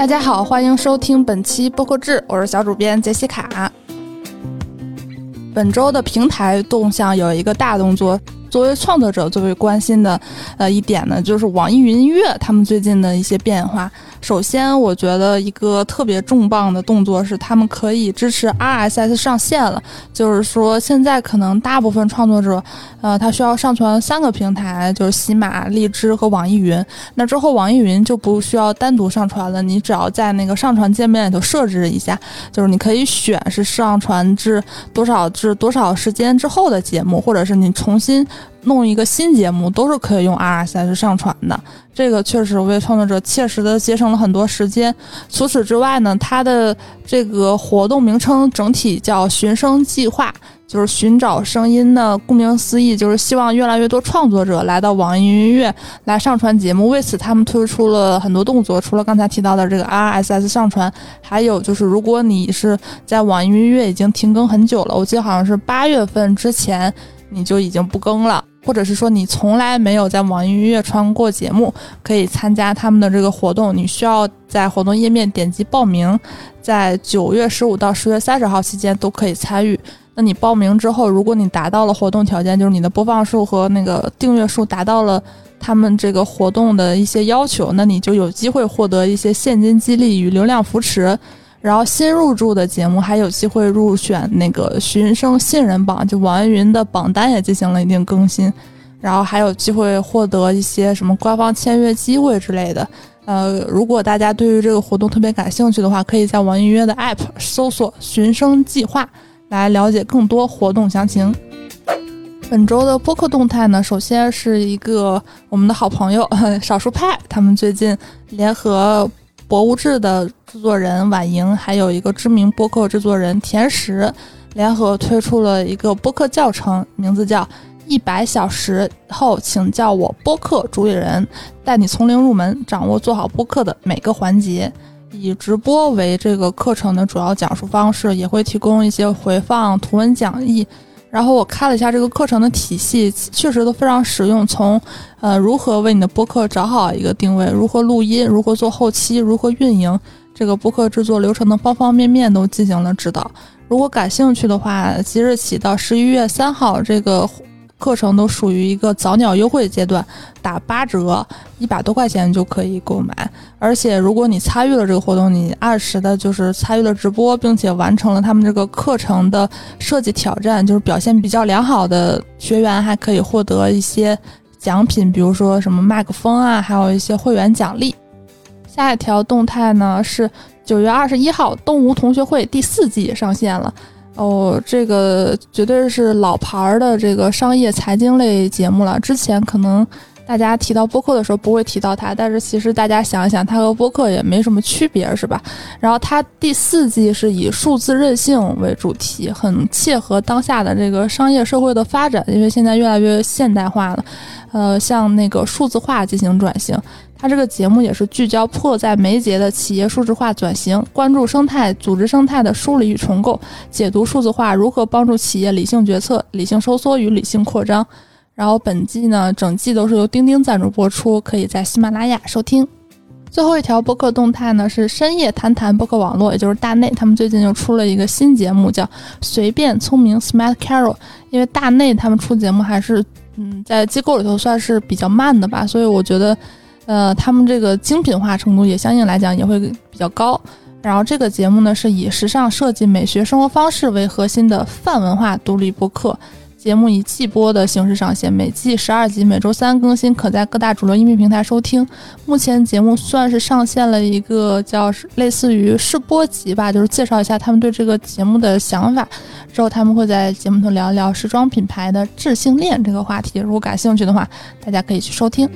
大家好，欢迎收听本期播客志，我是小主编杰西卡。本周的平台动向有一个大动作。作为创作者，最为关心的，呃，一点呢，就是网易云音乐他们最近的一些变化。首先，我觉得一个特别重磅的动作是，他们可以支持 RSS 上线了。就是说，现在可能大部分创作者，呃，他需要上传三个平台，就是喜马、荔枝和网易云。那之后，网易云就不需要单独上传了，你只要在那个上传界面里头设置一下，就是你可以选是上传至多少至多少时间之后的节目，或者是你重新。弄一个新节目都是可以用 RSS 上传的，这个确实为创作者切实的节省了很多时间。除此之外呢，它的这个活动名称整体叫“寻声计划”，就是寻找声音呢。顾名思义，就是希望越来越多创作者来到网易云音乐来上传节目。为此，他们推出了很多动作，除了刚才提到的这个 RSS 上传，还有就是如果你是在网易云音乐已经停更很久了，我记得好像是八月份之前你就已经不更了。或者是说你从来没有在网易音乐穿过节目，可以参加他们的这个活动。你需要在活动页面点击报名，在九月十五到十月三十号期间都可以参与。那你报名之后，如果你达到了活动条件，就是你的播放数和那个订阅数达到了他们这个活动的一些要求，那你就有机会获得一些现金激励与流量扶持。然后新入驻的节目还有机会入选那个寻声信任榜，就网易云的榜单也进行了一定更新，然后还有机会获得一些什么官方签约机会之类的。呃，如果大家对于这个活动特别感兴趣的话，可以在网易云的 App 搜索“寻声计划”来了解更多活动详情。本周的播客动态呢，首先是一个我们的好朋友少数派，他们最近联合。博物志的制作人婉莹，还有一个知名播客制作人田石，联合推出了一个播客教程，名字叫《一百小时后请叫我播客主理人》，带你从零入门，掌握做好播客的每个环节。以直播为这个课程的主要讲述方式，也会提供一些回放、图文讲义。然后我看了一下这个课程的体系，确实都非常实用。从，呃，如何为你的播客找好一个定位，如何录音，如何做后期，如何运营，这个播客制作流程的方方面面都进行了指导。如果感兴趣的话，即日起到十一月三号，这个。课程都属于一个早鸟优惠阶段，打八折，一百多块钱就可以购买。而且，如果你参与了这个活动，你按时的就是参与了直播，并且完成了他们这个课程的设计挑战，就是表现比较良好的学员，还可以获得一些奖品，比如说什么麦克风啊，还有一些会员奖励。下一条动态呢是九月二十一号，东吴同学会第四季上线了。哦，这个绝对是老牌儿的这个商业财经类节目了。之前可能大家提到播客的时候不会提到它，但是其实大家想一想，它和播客也没什么区别，是吧？然后它第四季是以数字韧性为主题，很切合当下的这个商业社会的发展，因为现在越来越现代化了，呃，向那个数字化进行转型。它这个节目也是聚焦迫在眉睫的企业数字化转型，关注生态、组织生态的梳理与重构，解读数字化如何帮助企业理性决策、理性收缩与理性扩张。然后本季呢，整季都是由钉钉赞助播出，可以在喜马拉雅收听。最后一条播客动态呢，是深夜谈谈播客网络，也就是大内，他们最近又出了一个新节目，叫随便聪明 Smart Carol。因为大内他们出节目还是嗯，在机构里头算是比较慢的吧，所以我觉得。呃，他们这个精品化程度也相应来讲也会比较高。然后这个节目呢是以时尚设计、美学生活方式为核心的泛文化独立播客节目，以季播的形式上线，每季十二集，每周三更新，可在各大主流音频平台收听。目前节目算是上线了一个叫类似于试播集吧，就是介绍一下他们对这个节目的想法。之后他们会在节目中聊一聊时装品牌的智性恋这个话题。如果感兴趣的话，大家可以去收听。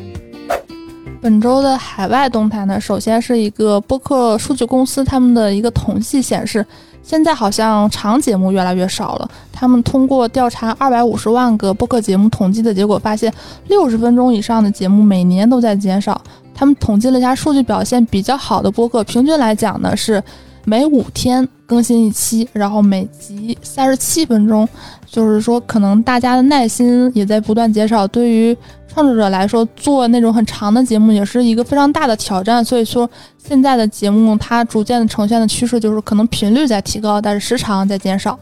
本周的海外动态呢，首先是一个播客数据公司他们的一个统计显示，现在好像长节目越来越少了。他们通过调查二百五十万个播客节目统计的结果发现，六十分钟以上的节目每年都在减少。他们统计了一下数据表现比较好的播客，平均来讲呢是每五天更新一期，然后每集三十七分钟，就是说可能大家的耐心也在不断减少。对于创作者来说，做那种很长的节目也是一个非常大的挑战。所以说，现在的节目它逐渐的呈现的趋势就是可能频率在提高，但是时长在减少。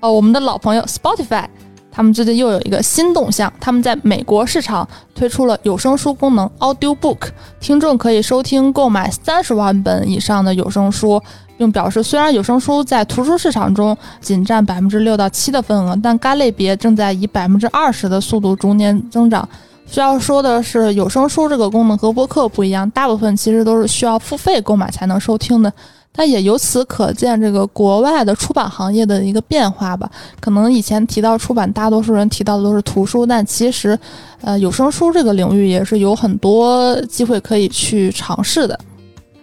哦，我们的老朋友 Spotify。他们最近又有一个新动向，他们在美国市场推出了有声书功能 Audio Book，听众可以收听购买三十万本以上的有声书，并表示虽然有声书在图书市场中仅占百分之六到七的份额，但该类别正在以百分之二十的速度逐年增长。需要说的是，有声书这个功能和播客不一样，大部分其实都是需要付费购买才能收听的。但也由此可见，这个国外的出版行业的一个变化吧。可能以前提到出版，大多数人提到的都是图书，但其实，呃，有声书这个领域也是有很多机会可以去尝试的。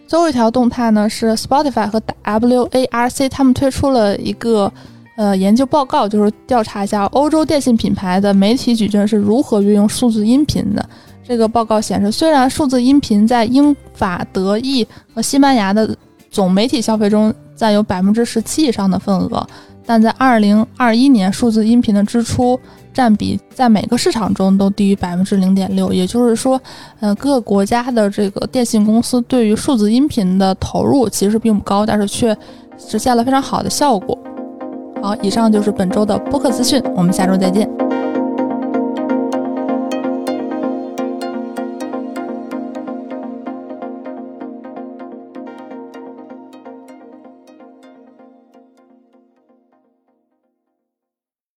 最后一条动态呢，是 Spotify 和 WARC 他们推出了一个呃研究报告，就是调查一下欧洲电信品牌的媒体矩阵是如何运用数字音频的。这个报告显示，虽然数字音频在英法德意和西班牙的总媒体消费中占有百分之十七以上的份额，但在二零二一年，数字音频的支出占比在每个市场中都低于百分之零点六。也就是说，呃，各个国家的这个电信公司对于数字音频的投入其实并不高，但是却实现了非常好的效果。好，以上就是本周的播客资讯，我们下周再见。